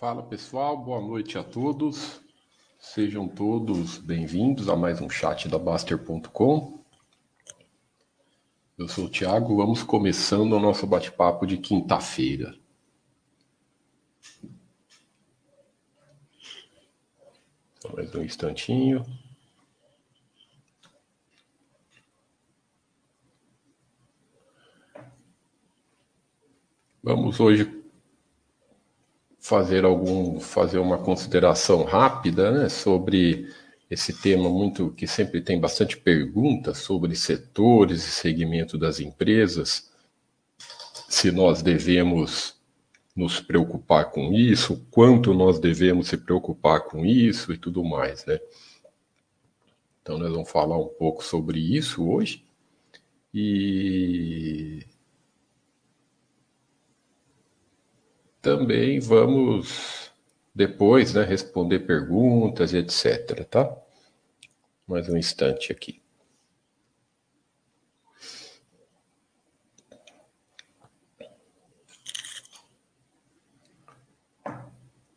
Fala pessoal, boa noite a todos. Sejam todos bem-vindos a mais um chat da Baster.com. Eu sou o Thiago, vamos começando o nosso bate-papo de quinta-feira. Mais um instantinho. Vamos hoje fazer algum fazer uma consideração rápida né, sobre esse tema muito que sempre tem bastante perguntas sobre setores e segmento das empresas, se nós devemos nos preocupar com isso, quanto nós devemos se preocupar com isso e tudo mais, né? Então nós vamos falar um pouco sobre isso hoje. E também vamos depois né, responder perguntas, etc. Tá? Mais um instante aqui.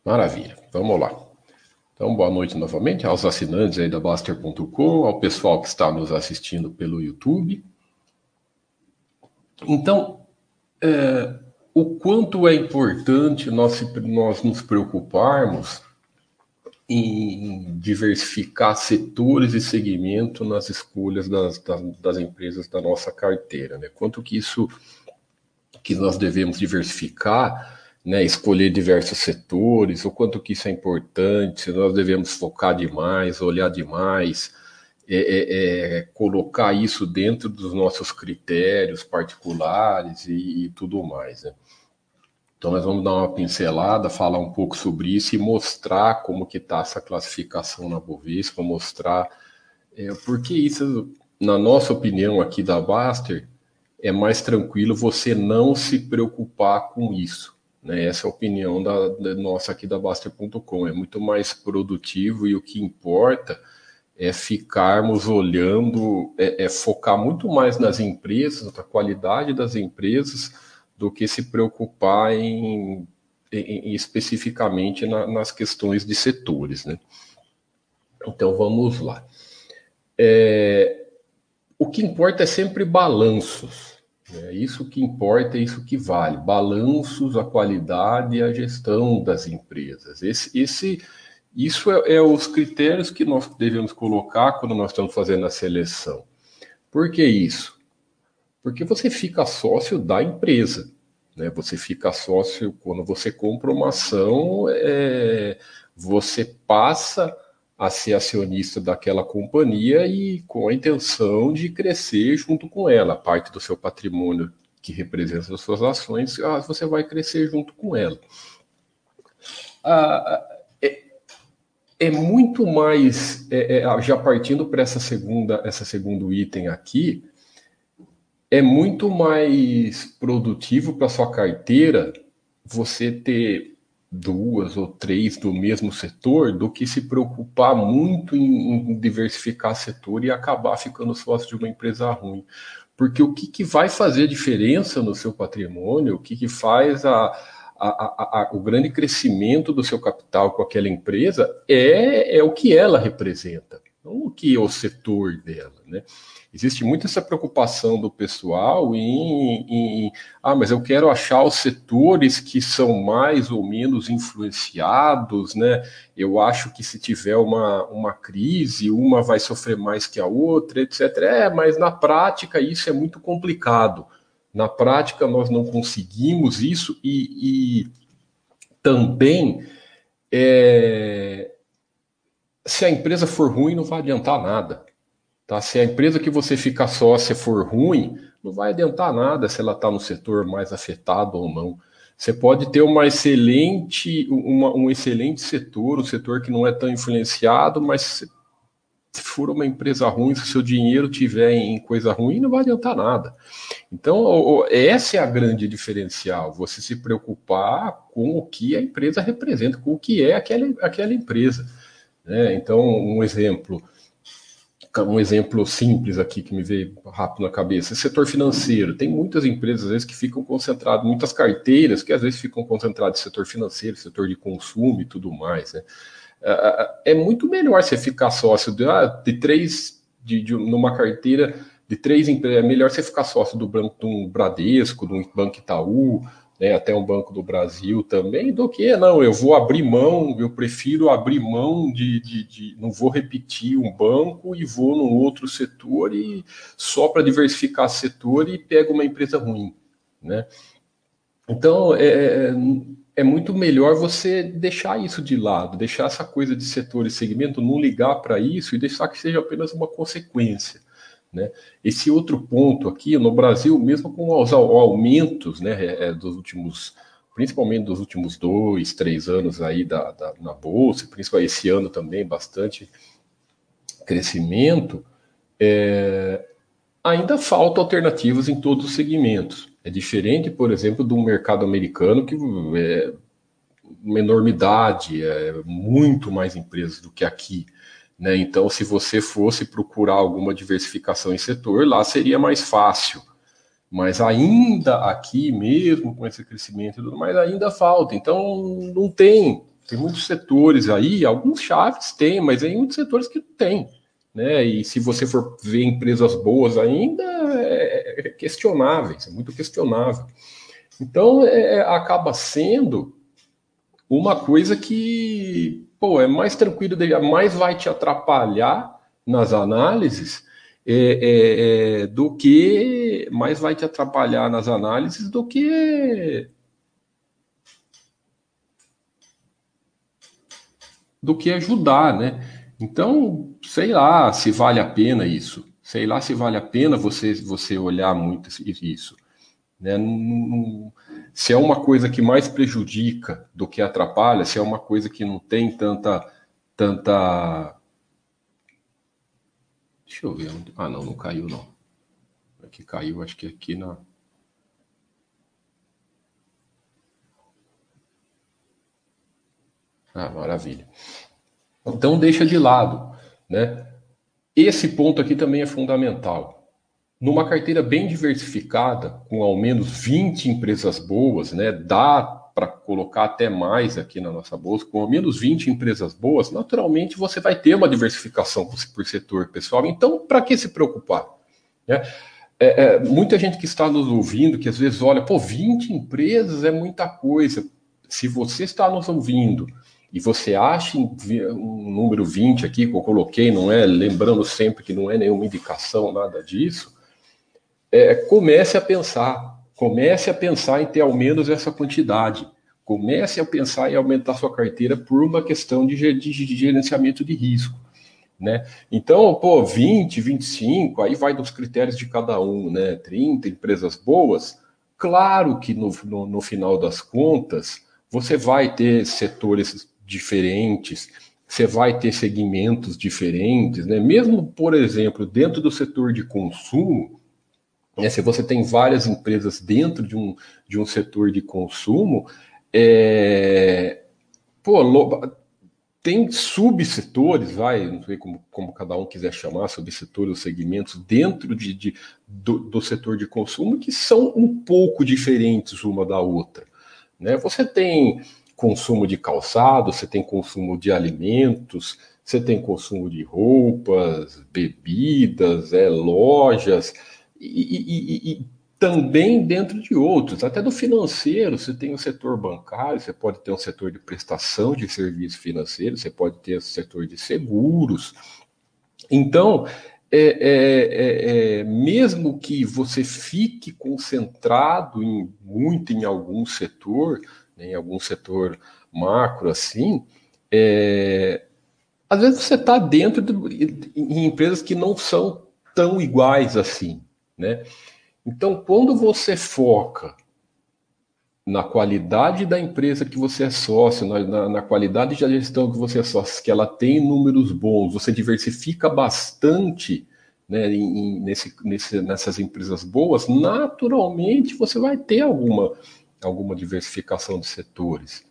Maravilha, vamos lá. Então, boa noite novamente aos assinantes aí da Baster.com, ao pessoal que está nos assistindo pelo YouTube. Então, é, o quanto é importante nós, nós nos preocuparmos em diversificar setores e segmento nas escolhas das, das, das, empresas da nossa carteira, né? Quanto que isso que nós devemos diversificar, né? Escolher diversos setores, o quanto que isso é importante, se nós devemos focar demais, olhar demais, é, é, é, colocar isso dentro dos nossos critérios particulares e, e tudo mais, né? Então nós vamos dar uma pincelada, falar um pouco sobre isso e mostrar como que está essa classificação na Bovespa, mostrar é, porque isso, na nossa opinião aqui da Baster, é mais tranquilo você não se preocupar com isso. Né? Essa é a opinião da, da nossa aqui da Baster.com. É muito mais produtivo e o que importa é ficarmos olhando, é, é focar muito mais nas empresas, na qualidade das empresas, do que se preocupar em, em, em especificamente na, nas questões de setores. Né? Então vamos lá. É, o que importa é sempre balanços. É isso que importa, é isso que vale. Balanços, a qualidade e a gestão das empresas. Esse, esse, isso é, é os critérios que nós devemos colocar quando nós estamos fazendo a seleção. Por que isso? Porque você fica sócio da empresa. Né? Você fica sócio quando você compra uma ação, é, você passa a ser acionista daquela companhia e com a intenção de crescer junto com ela. Parte do seu patrimônio que representa as suas ações, ah, você vai crescer junto com ela. Ah, é, muito mais, é, é, já partindo para essa segunda, essa segundo item aqui, é muito mais produtivo para sua carteira você ter duas ou três do mesmo setor do que se preocupar muito em, em diversificar setor e acabar ficando sócio de uma empresa ruim. Porque o que, que vai fazer diferença no seu patrimônio, o que, que faz a, a, a, o grande crescimento do seu capital com aquela empresa é, é o que ela representa, não o que é o setor dela. Né? Existe muito essa preocupação do pessoal em, em, ah, mas eu quero achar os setores que são mais ou menos influenciados, né? Eu acho que se tiver uma, uma crise, uma vai sofrer mais que a outra, etc. É, mas na prática isso é muito complicado. Na prática nós não conseguimos isso e, e também é, se a empresa for ruim não vai adiantar nada. Tá? Se a empresa que você fica sócia for ruim, não vai adiantar nada se ela está no setor mais afetado ou não. Você pode ter uma excelente, uma, um excelente setor, um setor que não é tão influenciado, mas se for uma empresa ruim, se o seu dinheiro tiver em coisa ruim, não vai adiantar nada. Então, essa é a grande diferencial, você se preocupar com o que a empresa representa, com o que é aquela, aquela empresa. Né? Então, um exemplo, um exemplo simples aqui que me veio rápido na cabeça, setor financeiro. Tem muitas empresas, às vezes, que ficam concentradas, muitas carteiras que às vezes ficam concentradas em setor financeiro, setor de consumo e tudo mais. Né? É, é muito melhor você ficar sócio de, ah, de três, de, de, numa carteira de três empresas, é melhor você ficar sócio do banco de um Bradesco, do Banco Itaú, né, até um Banco do Brasil também, do que não, eu vou abrir mão, eu prefiro abrir mão de, de, de não vou repetir um banco e vou num outro setor e só para diversificar setor e pego uma empresa ruim, né? Então é, é muito melhor você deixar isso de lado, deixar essa coisa de setor e segmento, não ligar para isso e deixar que seja apenas uma consequência. Né? Esse outro ponto aqui, no Brasil, mesmo com os aumentos né, é, é, dos últimos, principalmente dos últimos dois, três anos aí da, da, na Bolsa, principalmente esse ano também, bastante crescimento, é, ainda faltam alternativas em todos os segmentos. É diferente, por exemplo, do mercado americano, que é uma enormidade, é muito mais empresas do que aqui. Né? Então, se você fosse procurar alguma diversificação em setor, lá seria mais fácil. Mas ainda aqui, mesmo com esse crescimento mais, ainda falta. Então, não tem. Tem muitos setores aí, alguns chaves tem, mas tem muitos setores que não tem. Né? E se você for ver empresas boas ainda, é, é questionável, é muito questionável. Então, é, acaba sendo uma coisa que pô, é mais tranquilo, mais vai te atrapalhar nas análises é, é, é, do que mais vai te atrapalhar nas análises do que do que ajudar, né? Então, sei lá se vale a pena isso. Sei lá se vale a pena você você olhar muito isso. Né? Não, se é uma coisa que mais prejudica do que atrapalha, se é uma coisa que não tem tanta. tanta... Deixa eu ver. Ah, não, não caiu, não. Aqui caiu, acho que aqui na. Ah, maravilha. Então deixa de lado, né? Esse ponto aqui também é fundamental numa carteira bem diversificada, com ao menos 20 empresas boas, né, dá para colocar até mais aqui na nossa bolsa, com ao menos 20 empresas boas, naturalmente você vai ter uma diversificação por setor, pessoal. Então, para que se preocupar? Né? É, é, muita gente que está nos ouvindo, que às vezes olha, pô, 20 empresas é muita coisa. Se você está nos ouvindo e você acha um número 20 aqui que eu coloquei, não é? Lembrando sempre que não é nenhuma indicação, nada disso é, comece a pensar, comece a pensar em ter ao menos essa quantidade. Comece a pensar em aumentar sua carteira por uma questão de, de, de gerenciamento de risco. Né? Então, pô, 20, 25, aí vai dos critérios de cada um, né? 30 empresas boas. Claro que no, no, no final das contas, você vai ter setores diferentes, você vai ter segmentos diferentes, né? Mesmo, por exemplo, dentro do setor de consumo, é, se você tem várias empresas dentro de um, de um setor de consumo, é, pô, tem subsetores, vai, não sei como, como cada um quiser chamar, subsetores ou segmentos dentro de, de do, do, setor de consumo que são um pouco diferentes uma da outra. Né? Você tem consumo de calçado, você tem consumo de alimentos, você tem consumo de roupas, bebidas, é, lojas e, e, e, também dentro de outros, até do financeiro, você tem o setor bancário, você pode ter um setor de prestação de serviços financeiros, você pode ter o setor de seguros. Então, é, é, é, é, mesmo que você fique concentrado em, muito em algum setor, né, em algum setor macro assim, é, às vezes você está dentro de, em empresas que não são tão iguais assim. Né? Então, quando você foca na qualidade da empresa que você é sócio, na, na, na, qualidade da gestão que você é sócio, que ela tem números bons, você diversifica bastante né, em, nesse, nesse, nessas empresas boas, naturalmente você vai ter alguma, alguma diversificação de setores.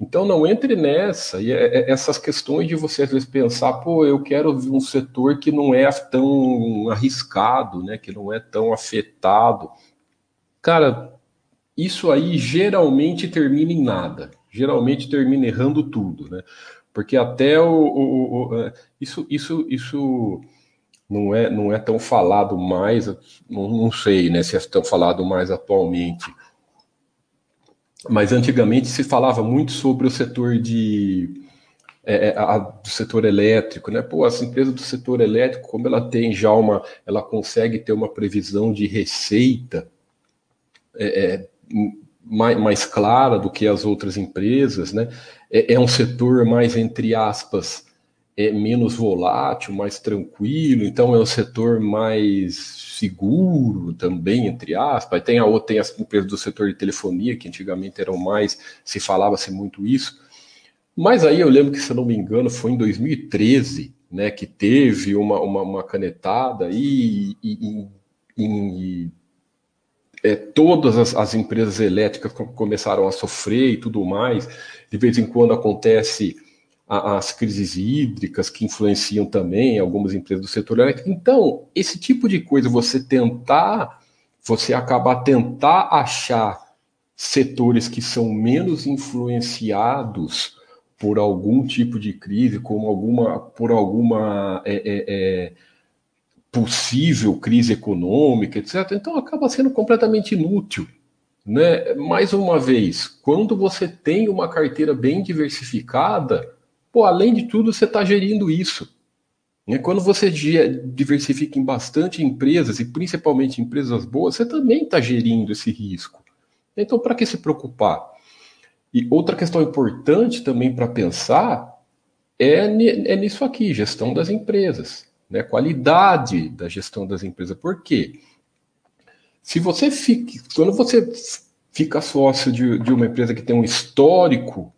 Então não entre nessa. E é, é, essas questões de você às vezes pensar, pô, eu quero um setor que não é tão arriscado, né? Que não é tão afetado. Cara, isso aí geralmente termina em nada. Geralmente termina errando tudo, né? Porque até o, o, o isso, isso, isso não é, não é tão falado mais, não, não sei, né? Se é tão falado mais atualmente mas antigamente se falava muito sobre o setor de é, é, a, do setor elétrico, né? Pô, as empresas do setor elétrico, como ela tem já uma, ela consegue ter uma previsão de receita é, é mais, mais, clara do que as outras empresas, né? É, é um setor mais entre aspas é menos volátil, mais tranquilo, então é um setor mais seguro também, entre aspas. Tem, a, tem as empresas do setor de telefonia, que antigamente eram mais, se falava-se muito isso. Mas aí eu lembro que, se não me engano, foi em 2013 né, que teve uma, uma, uma canetada e, e, e, e é, todas as, as, empresas elétricas começaram a sofrer e tudo mais. De vez em quando acontece as crises hídricas que influenciam também algumas empresas do setor elétrico. Então, esse tipo de coisa, você tentar, você acabar tentar achar setores que são menos influenciados por algum tipo de crise, como alguma, por alguma é, é, é, possível crise econômica, etc. Então acaba sendo completamente inútil. Né? Mais uma vez, quando você tem uma carteira bem diversificada, Pô, além de tudo, você está gerindo isso. Né? Quando você diversifica em bastante empresas, e principalmente empresas boas, você também está gerindo esse risco. Então, para que se preocupar? E outra questão importante também para pensar é, é, nisso aqui, gestão das empresas, né? qualidade da gestão das empresas. Por quê? Se você fica, quando você fica sócio de, de uma empresa que tem um histórico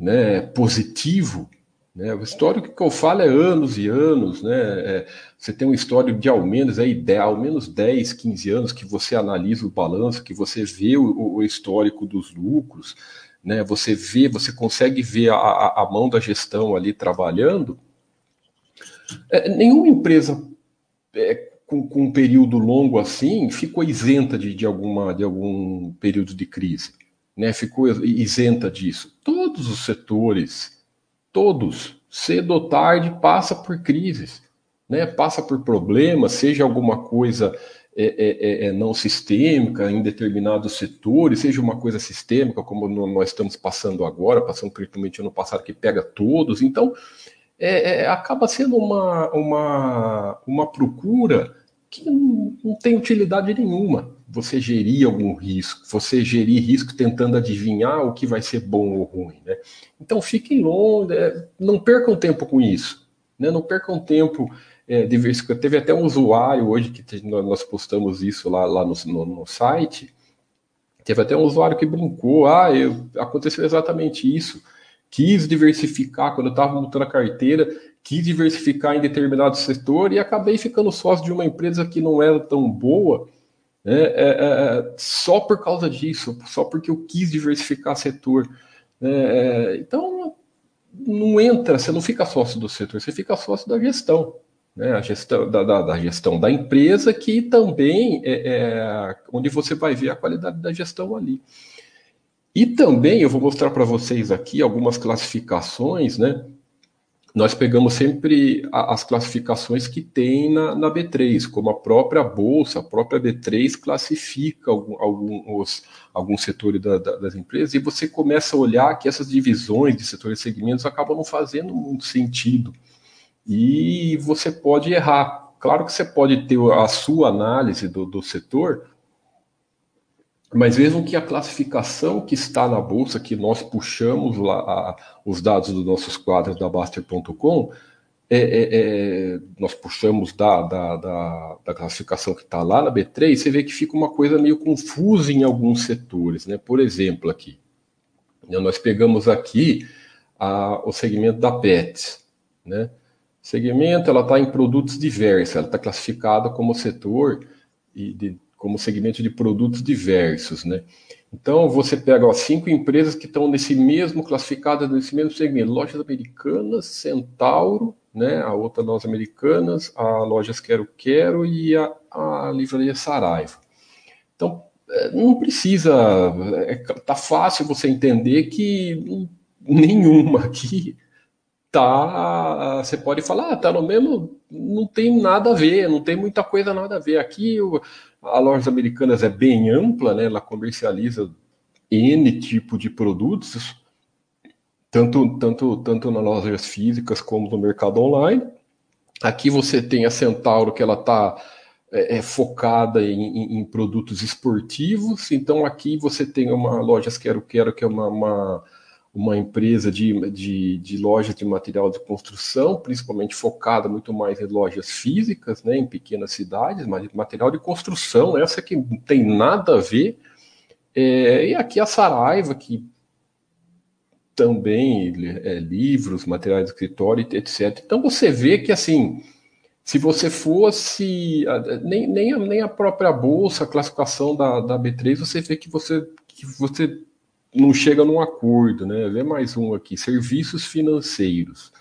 né, positivo. Né? O histórico que eu falo é anos e anos. Né? É, você tem um histórico de ao menos, é ideal, ao menos 10, 15 anos que você analisa o balanço, que você vê o, o histórico dos lucros, né? você vê, você consegue ver a, a, a mão da gestão ali trabalhando. É, nenhuma empresa é, com, com, um período longo assim ficou isenta de, de, alguma, de algum período de crise né, ficou isenta disso. Todos os setores, todos, cedo ou tarde, passa por crises, né, passa por problemas, seja alguma coisa é, é, é, é não sistêmica em determinados setores, seja uma coisa sistêmica, como nós estamos passando agora, passando principalmente ano passado, que pega todos. Então, é, é, acaba sendo uma, uma, uma procura que não, não tem utilidade nenhuma você gerir algum risco, você gerir risco tentando adivinhar o que vai ser bom ou ruim. Né? Então fiquem longe, é, não percam tempo com isso. Né? Não percam tempo é. Teve até um usuário hoje que nós postamos isso lá, lá no, no, no site. Teve até um usuário que brincou, ah, eu, aconteceu exatamente isso. Quis diversificar quando eu estava montando a carteira, quis diversificar em determinado setor e acabei ficando sócio de uma empresa que não era tão boa é, é, é, só por causa disso, só porque eu quis diversificar setor. Né, é, então, não entra, você não fica sócio do setor, você fica sócio da gestão. Né, a gestão da, da, da, gestão da empresa, que também é, é onde você vai ver a qualidade da gestão ali. E também eu vou mostrar para vocês aqui algumas classificações, né? Nós pegamos sempre as classificações que tem na, na, B3, como a própria Bolsa, a própria B3 classifica alguns, alguns setores da, da, das empresas, e você começa a olhar que essas divisões de setores e segmentos acabam não fazendo muito sentido. E você pode errar. Claro que você pode ter a sua análise do, do setor, mas mesmo que a classificação que está na bolsa, que nós puxamos lá a, os dados dos nossos quadros da Baster.com, é, é, é, nós puxamos da, da, da, da classificação que está lá na B3, você vê que fica uma coisa meio confusa em alguns setores. Né? Por exemplo, aqui, né, nós pegamos aqui a, o segmento da PET. Né? Segmento, ela está em produtos diversos, ela está classificada como setor de como segmento de produtos diversos, né? Então você pega ó, cinco empresas que estão nesse mesmo classificadas nesse mesmo segmento: lojas americanas, Centauro, né? A outra lojas americanas, a lojas Quero Quero e a, a livraria Saraiva. Então é, não precisa, é, tá fácil você entender que nenhuma aqui tá. Você pode falar, ah, tá no mesmo, não tem nada a ver, não tem muita coisa nada a ver. Aqui o, a lojas americanas é bem ampla, né? Ela comercializa N tipo de produtos, tanto, tanto, tanto nas lojas físicas como no mercado online. Aqui você tem a Centauro, que ela está é, é, focada em, em, em, produtos esportivos. Então aqui você tem uma lojas Quero Quero, que é uma, uma, uma empresa de, de, de lojas de material de construção, principalmente focada muito mais em lojas físicas, né, em pequenas cidades, mas material de construção, essa que não tem nada a ver. É, e aqui a Saraiva, que também é, livros, materiais de escritório, etc. Então você vê que assim se você fosse nem, nem, a, nem a própria bolsa, a classificação da, da B3, você vê que você, que você não chega num acordo, né? Vê mais um aqui, serviços financeiros.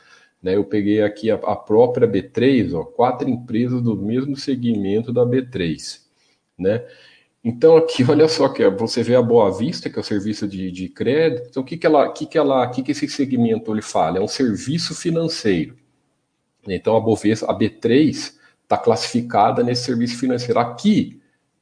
Né? Eu peguei aqui a, a própria B3, ó, quatro empresas do mesmo segmento da B3, né? Então aqui, olha só que você vê a Boa Vista, que é o serviço de, de crédito. Então o que que ela, que que ela, que que esse segmento ele fala? É um serviço financeiro. Então a Bovespa, a B3 está classificada nesse serviço financeiro. Aqui,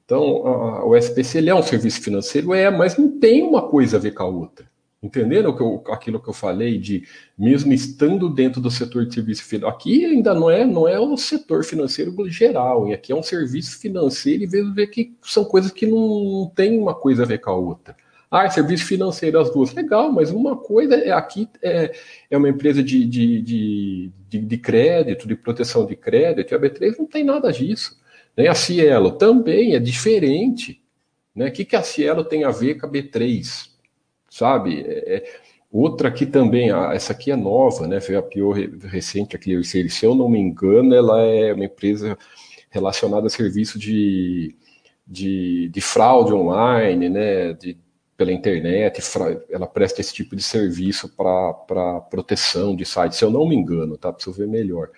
então o SPC ele é um serviço financeiro, é, mas não tem uma coisa a ver com a outra. Entenderam que eu, aquilo que eu falei de mesmo estando dentro do setor de serviço financeiro, aqui ainda não é não é o setor financeiro geral, e aqui é um serviço financeiro e vejo ver que são coisas que não, não tem uma coisa a ver com a outra. Ah, é serviço financeiro, as duas. Legal, mas uma coisa é aqui é, é uma empresa de, de, de, de, de crédito, de proteção de crédito, e a B3 não tem nada disso. Né? A Cielo também é diferente. Né? O que, que a Cielo tem a ver com a B3? Sabe? É, é outra aqui também, essa aqui é nova, né? Foi a pior recente, a ClearSale. Se eu não me engano, ela é uma empresa relacionada a serviço de, de, de fraude online, né? De, pela internet, ela presta esse tipo de serviço para proteção de sites, se eu não me engano, tá? Preciso ver melhor.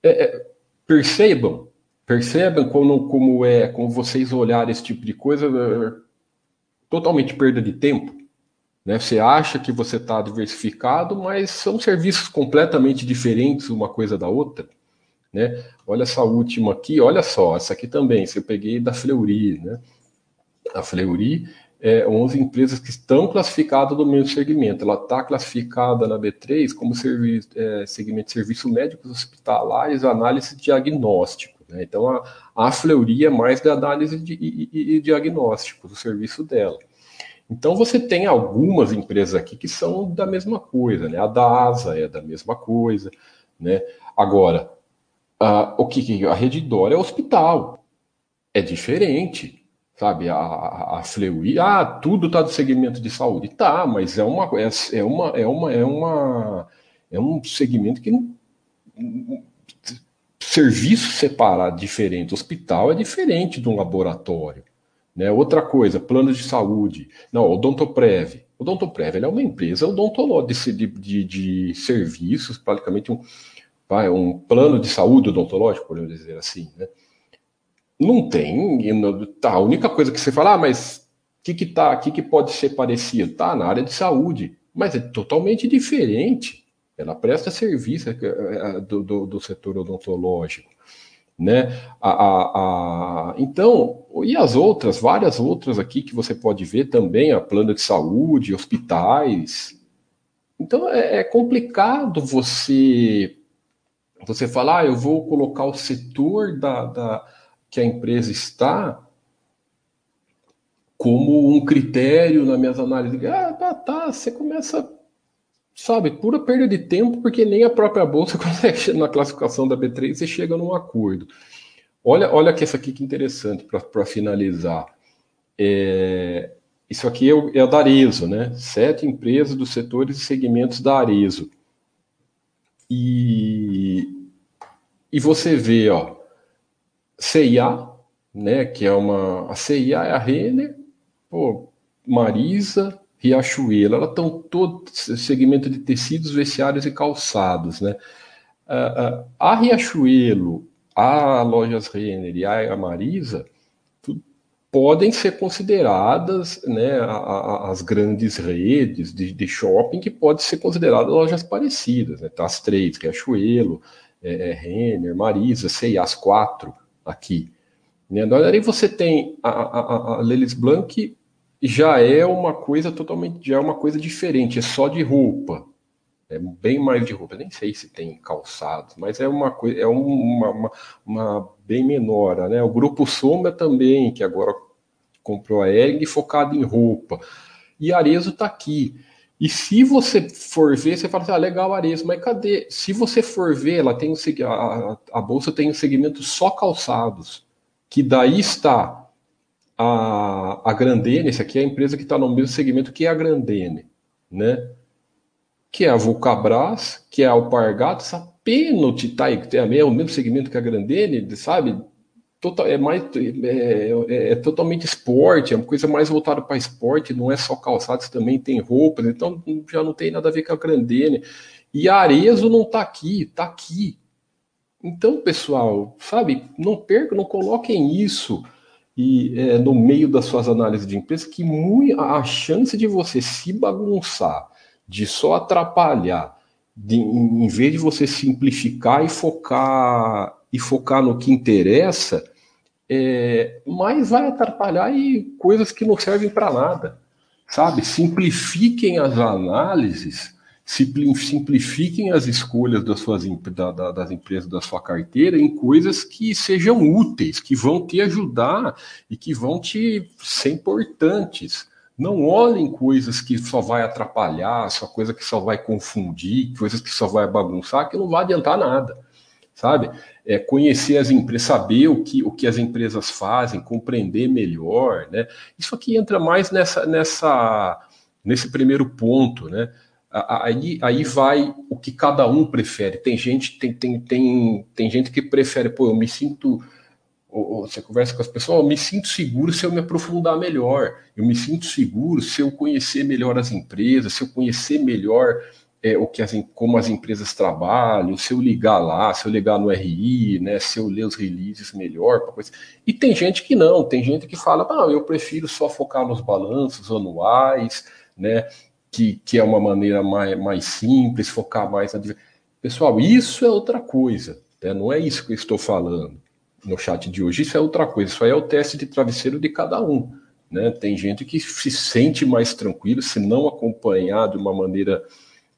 É, é, percebam, percebam como, como é, como vocês olharem esse tipo de coisa, é, totalmente perda de tempo. Né? Você acha que você está diversificado, mas são serviços completamente diferentes uma coisa da outra. Né? Olha essa última aqui, olha só, essa aqui também, se eu peguei da Fleury, né? A Fleury é, 11 empresas que estão classificadas no mesmo segmento. Ela está classificada na B3 como serviço, é, segmento de serviços médicos hospitalares, análise e diagnóstico. Né? Então, a, a Fleury é mais da análise de, e, e, e diagnóstico do serviço dela. Então, você tem algumas empresas aqui que são da mesma coisa. Né? A DASA é da mesma coisa. Né? Agora, a, o que a Redditor é hospital. É diferente sabe, a, a Fleury, ah, tudo está do segmento de saúde. Tá, mas é uma, é, é, uma, é, uma, é, uma, é um segmento que não. Serviço separado, diferente. Hospital é diferente de um laboratório. Né? Outra coisa, plano de saúde. Não, Odontoprev. Odontoprev é uma empresa odontológica de, de, de serviços, praticamente um, vai, um plano de saúde odontológico, podemos dizer assim, né? Não tem. Tá, a única coisa que você fala, ah, mas o que, que, tá, que, que pode ser parecido? Tá na área de saúde, mas é totalmente diferente. Ela presta serviço é, é, do, do, do setor odontológico. Né? A, a, a, então, e as outras, várias outras aqui que você pode ver também, a plano de saúde, hospitais. Então é, é complicado você você falar, ah, eu vou colocar o setor da, da, que a empresa está como um critério nas minhas análises. Ah, tá, tá, você começa, sabe, pura perda de tempo, porque nem a própria bolsa consegue na classificação da B3 você chega num acordo. Olha, olha que essa aqui que interessante para finalizar. É, isso aqui é o, é da Arezo, né? Sete empresas dos setores e segmentos da Arezo. E, e você vê, ó, CIA, né, que é uma a CIA é a Renner, pô, Marisa, Riachuelo, elas estão todo segmento de tecidos, vestiários e calçados, né? A Riachuelo, a Lojas Renner e a Marisa podem ser consideradas né, as grandes redes de, de, shopping que podem ser consideradas lojas parecidas, né? Tá as três, que é Chuelo, é, é Renner, Marisa, sei, as quatro aqui. Né? Daí você tem a, a, a Lelis Blanc já é uma coisa totalmente, já é uma coisa diferente, é só de roupa, é bem mais de roupa. Nem sei se tem calçados, mas é uma coisa, é uma, uma, uma, bem menor, né? O grupo Sombra também, que agora comprou a Ering, focado em roupa. E Arezo está aqui. E se você for ver, você fala assim, ah, legal, Arezo, mas cadê? Se você for ver, ela tem um, a, a bolsa tem um segmento só calçados, que daí está a, a Grandene, essa aqui é a empresa que está no mesmo segmento que a Grandene, né? Que é a Vulcabras, que é a Alpargatas, a Penalty tá, é o mesmo segmento que a Grandene, sabe? Total, é mais é, é, é, totalmente esporte, é uma coisa mais voltada para esporte, não é só calçados, também tem roupas, então já não tem nada a ver com a Grandene. E a Arezo não está aqui, está aqui. Então, pessoal, sabe, não percam, não coloquem isso e é, no meio das suas análises de empresa que muito, a chance de você se bagunçar, de só atrapalhar, de, em vez de você simplificar e focar e focar no que interessa, é, mais vai atrapalhar e coisas que não servem para nada, sabe? Simplifiquem as análises simplifiquem as escolhas das, suas, da, da, das empresas da sua carteira em coisas que sejam úteis, que vão te ajudar e que vão te ser importantes. Não olhem coisas que só vai atrapalhar, só coisa que só vai confundir, coisas que só vai bagunçar, que não vai adiantar nada, sabe? É conhecer as empresas, saber o que, o que as empresas fazem, compreender melhor, né? Isso aqui entra mais nessa, nessa, nesse primeiro ponto, né? Aí, aí vai o que cada um prefere. Tem gente, tem, tem, tem, tem gente que prefere, pô, eu me sinto. Você conversa com as pessoas, eu me sinto seguro se eu me aprofundar melhor. Eu me sinto seguro se eu conhecer melhor as empresas, se eu conhecer melhor é, o que as, como as empresas trabalham, se eu ligar lá, se eu ligar no RI, né, se eu ler os releases melhor. Coisa. E tem gente que não, tem gente que fala, não, eu prefiro só focar nos balanços anuais, né? Que, que é uma maneira mais, mais simples, focar mais na. Pessoal, isso é outra coisa, né? não é isso que eu estou falando no chat de hoje, isso é outra coisa, isso aí é o teste de travesseiro de cada um. Né? Tem gente que se sente mais tranquilo se não acompanhar de uma maneira.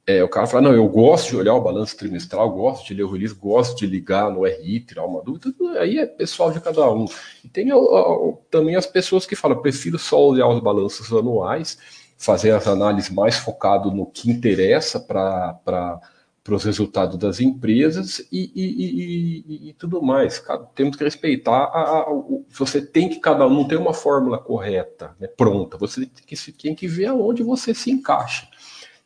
É, o cara fala, não, eu gosto de olhar o balanço trimestral, gosto de ler o release, gosto de ligar no RI, tirar uma dúvida, aí é pessoal de cada um. E tem também as pessoas que falam, prefiro só olhar os balanços anuais, fazer as análises mais focado no que interessa para os resultados das empresas e, e, e, e, tudo mais. Temos que respeitar a, a, o, você tem que cada um tem uma fórmula correta, né, pronta. Você tem que, tem que ver aonde você se encaixa.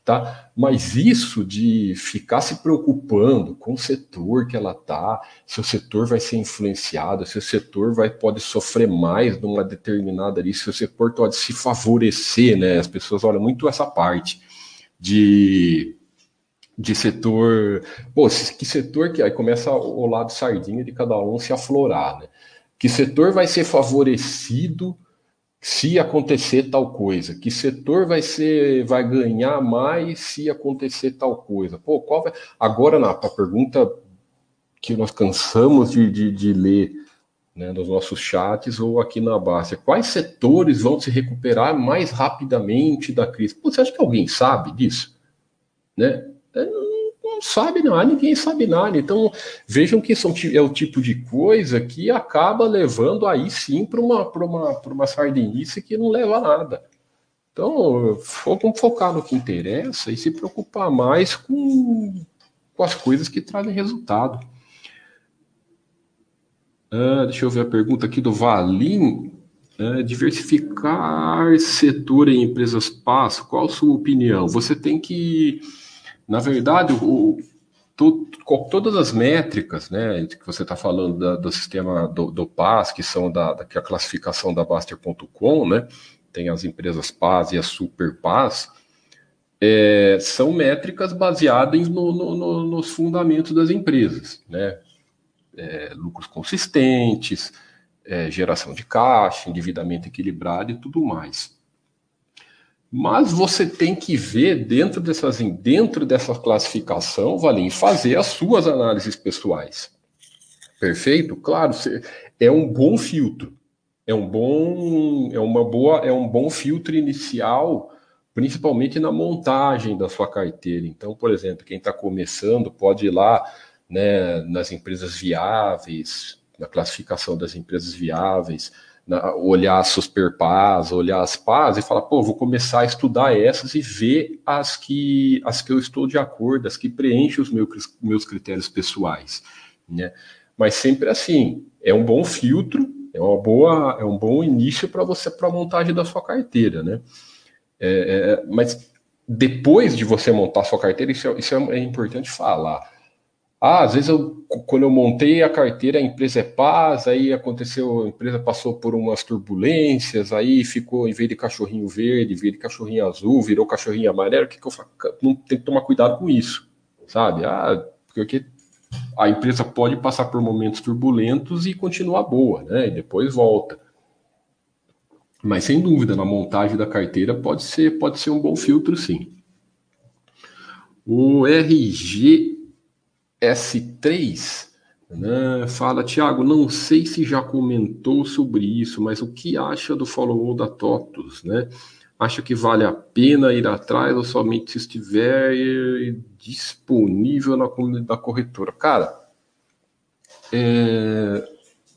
Tá? Mas isso de ficar se preocupando com o setor que ela tá, se o setor vai ser influenciado, se o setor vai pode sofrer mais numa determinada ali, se o setor pode se favorecer, né? As pessoas olham muito essa parte de de setor, pô, que setor que aí começa o lado sardinha de cada um se aflorar, né? Que setor vai ser favorecido se acontecer tal coisa, que setor vai ser vai ganhar mais se acontecer tal coisa. Pô, qual vai... Agora, na a pergunta que nós cansamos de, de, de ler né, nos nossos chats ou aqui na base, quais setores vão se recuperar mais rapidamente da crise? Pô, você acha que alguém sabe disso? Né? É, sabe nada, ninguém sabe nada. Então, vejam que são, é o tipo de coisa que acaba levando aí sim para uma, uma, uma sardinice que não leva a nada. Então, vamos focar no que interessa e se preocupar mais com, com as coisas que trazem resultado. Uh, deixa eu ver a pergunta aqui do Valim. Uh, diversificar setor em empresas passo, qual a sua opinião? Você tem que na verdade, o, to, todas as métricas, né, que você está falando da, do sistema do, do PAS, que são da, da que é a classificação da Baster.com, né, tem as empresas PAS e as Super PAS, é, são métricas baseadas no, no, no, nos fundamentos das empresas, né, é, lucros consistentes, é, geração de caixa, endividamento equilibrado e tudo mais. Mas você tem que ver dentro dessas dentro dessa classificação, Valim, fazer as suas análises pessoais. Perfeito? Claro, é um bom filtro. É um bom é uma boa é um bom filtro inicial, principalmente na montagem da sua carteira. Então, por exemplo, quem está começando pode ir lá, né, nas empresas viáveis, na classificação das empresas viáveis, olhar as superpás, olhar as pás e falar, pô, vou começar a estudar essas e ver as que, as que eu estou de acordo, as que preenchem os meus, meus critérios pessoais, né? Mas sempre assim, é um bom filtro, é uma boa, é um bom início para você para a montagem da sua carteira, né? É, é, mas depois de você montar sua carteira, isso é, isso é importante falar ah, às vezes eu, quando eu montei a carteira, a empresa é paz, aí aconteceu, a empresa passou por umas turbulências, aí ficou, em vez de cachorrinho verde, de cachorrinho azul, virou cachorrinho amarelo, que, que eu faço? Não tem que tomar cuidado com isso, sabe? Ah, porque a empresa pode passar por momentos turbulentos e continuar boa, né? E depois volta. Mas sem dúvida, na montagem da carteira pode ser, pode ser um bom filtro, sim. O RG S3 né, fala, Tiago, não sei se já comentou sobre isso, mas o que acha do follow-on da TOTUS, né? Acha que vale a pena ir atrás ou somente se estiver disponível na comunidade da corretora? Cara, é,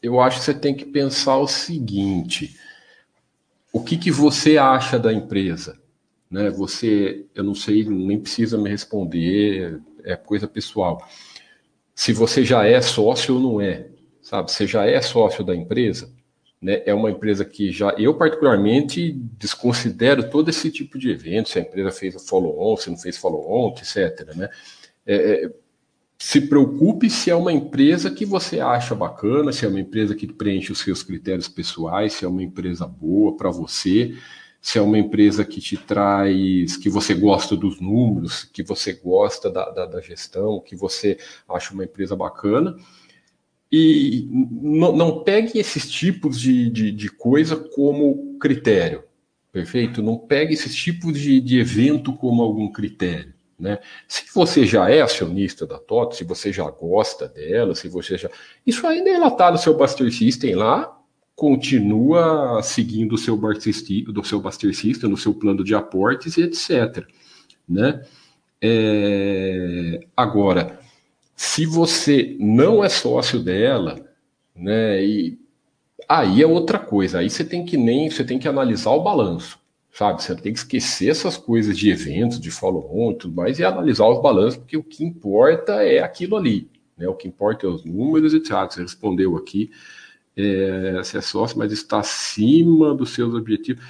eu acho que você tem que pensar o seguinte: o que, que você acha da empresa? Né? Você, eu não sei, nem precisa me responder, é coisa pessoal se você já é sócio ou não é, sabe? Você já é sócio da empresa, né? É uma empresa que já, eu particularmente desconsidero todo esse tipo de evento, se a empresa fez follow-on, se não fez follow-on, etc, né? É, é, se preocupe se é uma empresa que você acha bacana, se é uma empresa que preenche os seus critérios pessoais, se é uma empresa boa para você, se é uma empresa que te traz, que você gosta dos números, que você gosta da, da, da gestão, que você acha uma empresa bacana. E não, não pegue esses tipos de, de, de, coisa como critério, perfeito? Não pegue esses tipos de, de evento como algum critério. Né? Se você já é acionista da TOTO, se você já gosta dela, se você já. Isso ainda é relatado no seu Buster System lá, continua seguindo o seu do seu Buster System, no seu plano de aportes e etc. Né? É... Agora, se você não é sócio dela, né, e aí é outra coisa. Aí você tem que nem você tem que analisar o balanço, sabe? Você tem que esquecer essas coisas de eventos, de follow-on e tudo mais e analisar os balanços, porque o que importa é aquilo ali, né? O que importa é os números e etc. Você respondeu aqui é, se é sócio, mas está acima dos seus objetivos.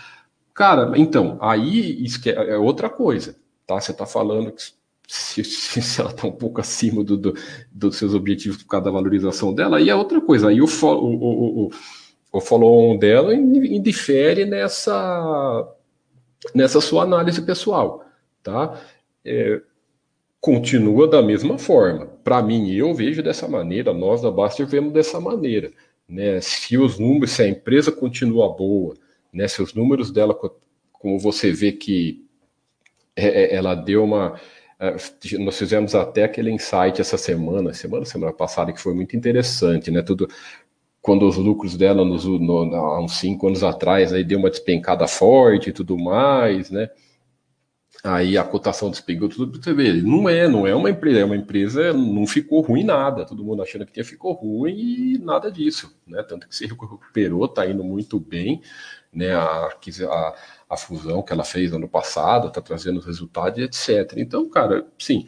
Cara, então, aí é, é outra coisa, tá? Você está falando que se, se ela está um pouco acima do, do, dos seus objetivos por causa da valorização dela, aí é outra coisa. Aí o, o, o, o, o follow-on dela indifere nessa, nessa sua análise pessoal, tá? É, continua da mesma forma. Para mim, eu vejo dessa maneira, nós da Baster vemos dessa maneira né? Se os números, se a empresa continua boa, né? Se os números dela, como você vê que é, é, ela deu uma é, nós fizemos até aquele insight essa semana, semana, semana passada, que foi muito interessante, né? Tudo quando os lucros dela nos, no, há uns cinco anos atrás aí deu uma despencada forte e tudo mais, né? Aí a cotação despegou tudo, você vê, não é, não é uma empresa, é uma empresa, não ficou ruim nada, todo mundo achando que tinha ficou ruim e nada disso, né? Tanto que se recuperou, tá indo muito bem, né? A, a, a fusão que ela fez ano passado, tá trazendo resultados, etc. Então, cara, sim,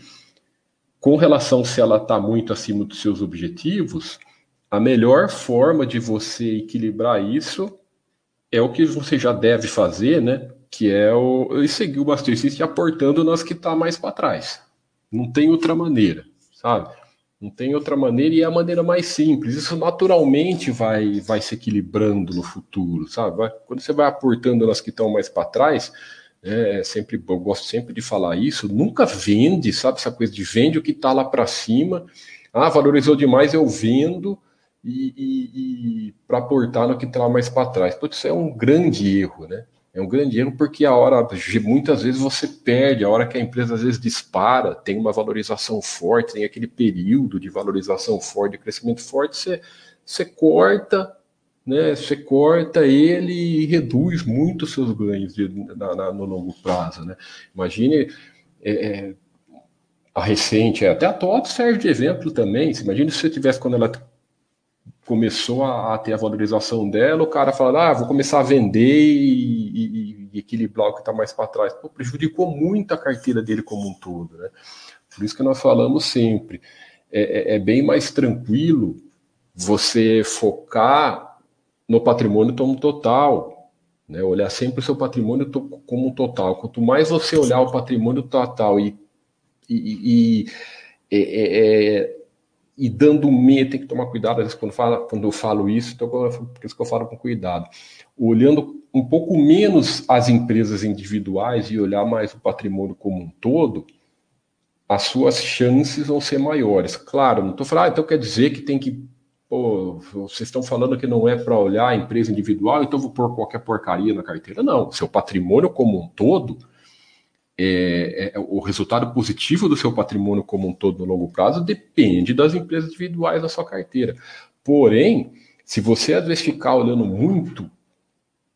com relação se ela tá muito acima dos seus objetivos, a melhor forma de você equilibrar isso é o que você já deve fazer, né? Que é o seguir o System aportando nas que está mais para trás. Não tem outra maneira, sabe? Não tem outra maneira e é a maneira mais simples. Isso naturalmente vai, vai se equilibrando no futuro, sabe? Vai, quando você vai aportando nas que estão mais para trás, é, sempre, eu gosto sempre de falar isso, nunca vende, sabe? Essa coisa de vende o que está lá para cima. Ah, valorizou demais, eu vendo e, e, e para aportar no que está mais para trás. Putz, isso é um grande erro, né? É um grande erro porque a hora, muitas vezes você perde, a hora que a empresa às vezes dispara, tem uma valorização forte, tem aquele período de valorização forte, de crescimento forte, você, você corta, né? Você corta ele e reduz muito os seus ganhos de, na, na, no longo prazo, né? Imagine é, é a recente, até a TOTO serve de exemplo também. Imagine se você tivesse quando ela começou a, a, ter a valorização dela, o cara fala, ah, vou começar a vender e, e, e equilibrar o que está mais para trás. Pô, prejudicou muito a carteira dele como um todo, né? Por isso que nós falamos sempre, é, é, é bem mais tranquilo você focar no patrimônio como total, né? Olhar sempre o seu patrimônio como um total. Quanto mais você olhar o patrimônio total e, e, e é, é, é e dando medo, tem que tomar cuidado, às vezes, quando, fala, quando eu falo isso, então, por isso que eu falo com cuidado. Olhando um pouco menos as empresas individuais e olhar mais o patrimônio como um todo, as suas chances vão ser maiores. Claro, não estou falando, ah, então quer dizer que tem que. Pô, vocês estão falando que não é para olhar a empresa individual, então vou pôr qualquer porcaria na carteira. Não, seu patrimônio como um todo é, é, o resultado positivo do seu patrimônio como um todo no longo prazo depende das empresas individuais da sua carteira. Porém, se você às vezes ficar olhando muito,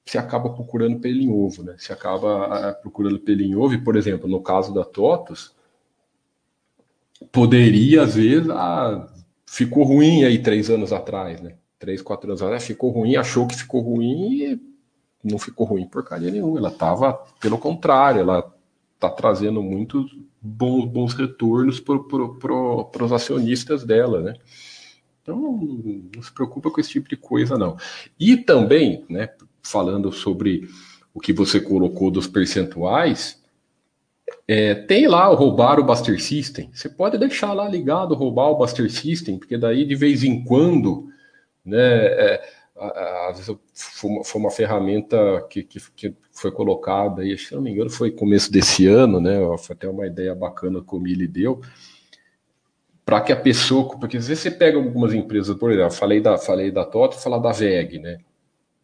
você acaba procurando pelo em ovo, né? Você acaba procurando pelo em ovo, e, por exemplo, no caso da TOTUS, poderia às vezes, ah, ficou ruim aí três anos atrás, né? Três, quatro anos atrás, ficou ruim, achou que ficou ruim e não ficou ruim porcaria nenhuma. Ela estava, pelo contrário, ela está trazendo muitos bons, bons retornos para pro, pro, os acionistas dela, né? Então, não se preocupa com esse tipo de coisa, não. E também, né, falando sobre o que você colocou dos percentuais, é, tem lá o roubar o Buster System. Você pode deixar lá ligado roubar o Buster System, porque daí de vez em quando, né, é, às vezes foi uma, ferramenta que, que, que, foi colocada aí, se não me engano, foi começo desse ano, né? Foi até uma ideia bacana que o Mili deu, para que a pessoa, porque às vezes você pega algumas empresas, por exemplo, falei da, falei da TOTO, falar da VEG, né?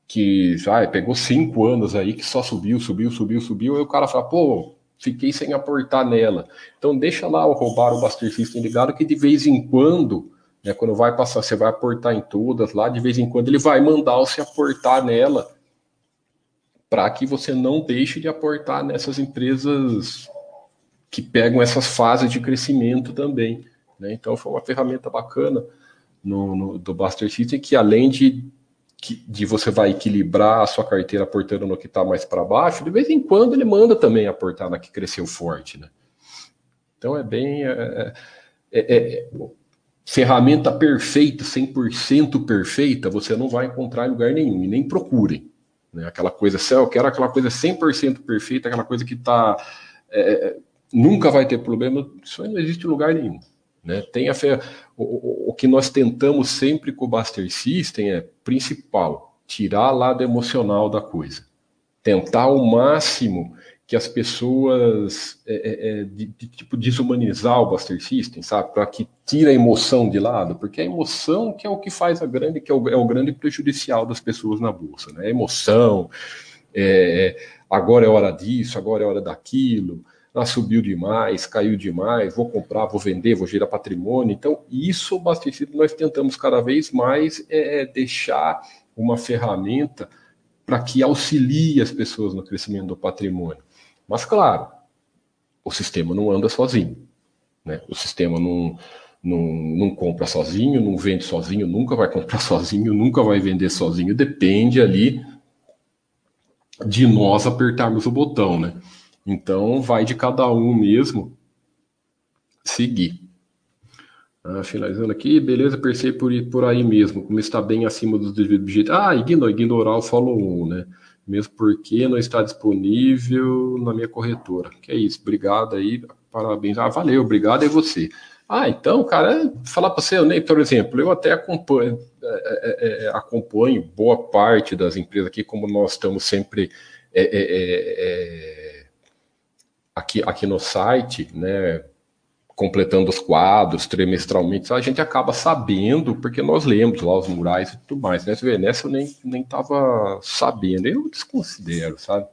Que já pegou cinco anos aí que só subiu, subiu, subiu, subiu, aí o cara fala, pô, fiquei sem aportar nela. Então deixa lá o roubar o Buster System ligado que de vez em quando né? Quando vai passar, você vai aportar em todas lá, de vez em quando ele vai mandar você aportar nela para que você não deixe de aportar nessas empresas que pegam essas fases de crescimento também. Né? Então foi uma ferramenta bacana no, no, do Buster System que além de, de você vai equilibrar a sua carteira aportando no que está mais para baixo, de vez em quando ele manda também aportar na que cresceu forte. Né? Então é bem. É, é, é, ferramenta perfeita, 100% perfeita, você não vai encontrar em lugar nenhum, e nem procurem. Né? Aquela coisa, se eu quero aquela coisa 100% perfeita, aquela coisa que está. É, nunca vai ter problema, isso não existe em lugar nenhum. Né? Tem a fé, o, o, que nós tentamos sempre com o Buster System é principal, tirar lado emocional da coisa. Tentar ao máximo que as pessoas é, é, é, de, de, tipo desumanizar o Buster System, sabe, para que tire a emoção de lado, porque a emoção que é o que faz a grande, que é o, é o grande prejudicial das pessoas na bolsa, né? A emoção, é, é, agora é hora disso, agora é hora daquilo, ah, subiu demais, caiu demais, vou comprar, vou vender, vou gerar patrimônio. Então, isso o Buster System nós tentamos cada vez mais deixar uma ferramenta para que auxilie as pessoas no crescimento do patrimônio. Mas, claro, o sistema não anda sozinho. Né? O sistema não, não, não compra sozinho, não vende sozinho, nunca vai comprar sozinho, nunca vai vender sozinho. Depende ali de nós apertarmos o botão, né? Então, vai de cada um mesmo seguir. Ah, finalizando aqui, beleza, percebe por, por aí mesmo, como está bem acima dos objetivos. Ah, ignorar, ignorar o follow-on, né? Mesmo porque não está disponível na minha corretora. Que é isso, obrigado aí, parabéns. Ah, valeu, obrigado é você. Ah, então, cara, falar para você, Ney, por exemplo, eu até acompanho, é, é, é, acompanho boa parte das empresas aqui, como nós estamos sempre é, é, aqui, aqui no site, né, completando os quadros trimestralmente, a gente acaba sabendo, porque nós lemos lá os murais e tudo mais, né? Você vê, eu nem, nem tava sabendo, eu desconsidero, sabe?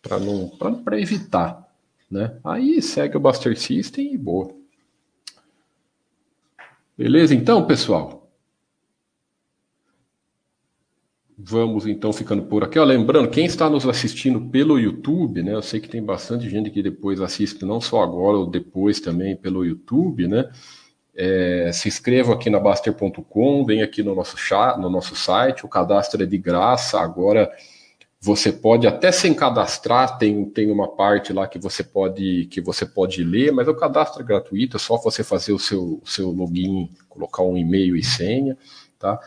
Para não, para evitar, né? Aí segue o Buster System e boa. Beleza, então, pessoal? Vamos então ficando por aqui. Ó, lembrando, quem está nos assistindo pelo YouTube, né? Eu sei que tem bastante gente que depois assiste, não só agora, ou depois também pelo YouTube, né? É, se inscreva aqui na Baster.com, vem aqui no nosso, chat, no nosso site, o cadastro é de graça. Agora você pode até sem cadastrar, tem, tem uma parte lá que você pode que você pode ler, mas o cadastro é gratuito, é só você fazer o seu, seu login, colocar um e-mail e senha, tá?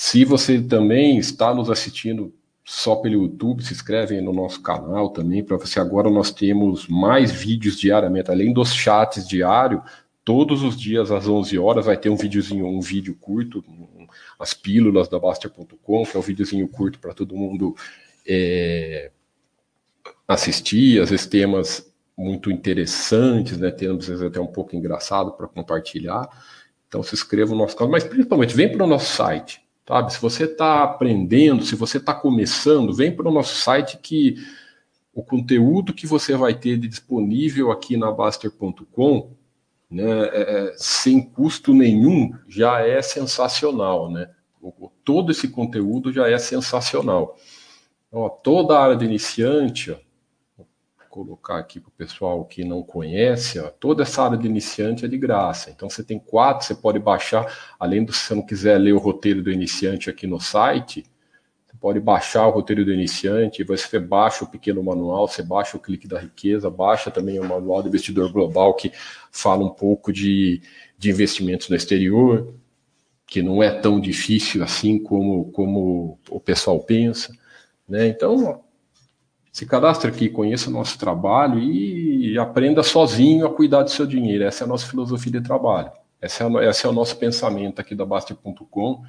Se você também está nos assistindo só pelo YouTube, se inscreve no nosso canal também, para você. Agora nós temos mais vídeos diariamente, além dos chats diários, todos os dias às 11 horas vai ter um videozinho, um vídeo curto, um, as pílulas da Baster.com, que é um videozinho curto para todo mundo é, assistir, às vezes temas muito interessantes, né, temas às vezes até um pouco engraçado para compartilhar. Então se inscreva no nosso canal, mas principalmente vem para o nosso site Sabe? Se você está aprendendo, se você está começando, vem para o nosso site que o conteúdo que você vai ter disponível aqui na Baster.com, né, é, é, sem custo nenhum, já é sensacional, né? todo esse conteúdo já é sensacional. Ó, toda a área de iniciante, ó, colocar aqui para o pessoal que não conhece, ó, toda essa área de iniciante é de graça. Então você tem quatro, você pode baixar, além do se você não quiser ler o roteiro do iniciante aqui no site, você pode baixar o roteiro do iniciante, você baixa o pequeno manual, você baixa o clique da riqueza, baixa também o manual do investidor global que fala um pouco de, de investimentos no exterior, que não é tão difícil assim como, como o pessoal pensa. Né? Então, se cadastre aqui, conheça o nosso trabalho e aprenda sozinho a cuidar do seu dinheiro. Essa é a nossa filosofia de trabalho. Esse é, esse é o nosso pensamento aqui da Baster.com,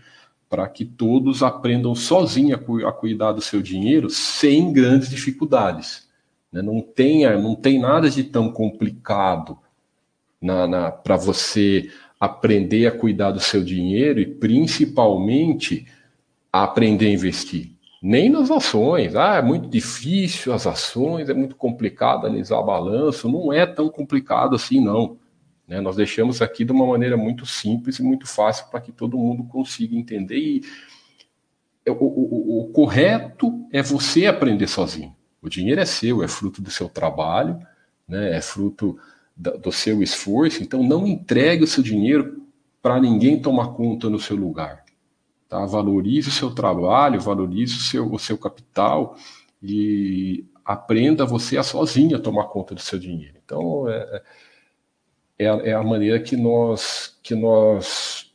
para que todos aprendam sozinho a, a, cuidar do seu dinheiro sem grandes dificuldades. Né? Não, tenha, não tem nada de tão complicado na, na para você aprender a cuidar do seu dinheiro e principalmente a aprender a investir nem nas ações. Ah, é muito difícil as ações, é muito complicado analisar balanço. Não é tão complicado assim, não. Né? Nós deixamos aqui de uma maneira muito simples e muito fácil para que todo mundo consiga entender. E o, o, o, correto é você aprender sozinho. O dinheiro é seu, é fruto do seu trabalho, né? é fruto da, do seu esforço. Então, não entregue o seu dinheiro para ninguém tomar conta no seu lugar. Tá? Valorize o seu trabalho, valorize o seu, o seu capital e aprenda você a sozinha a tomar conta do seu dinheiro. Então, é, é, é a maneira que nós, que nós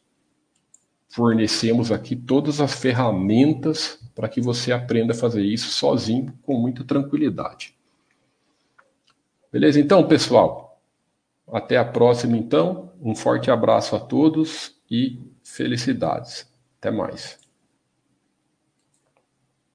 fornecemos aqui todas as ferramentas para que você aprenda a fazer isso sozinho com muita tranquilidade. Beleza? Então, pessoal, até a próxima então. Um forte abraço a todos e felicidades. Até mais.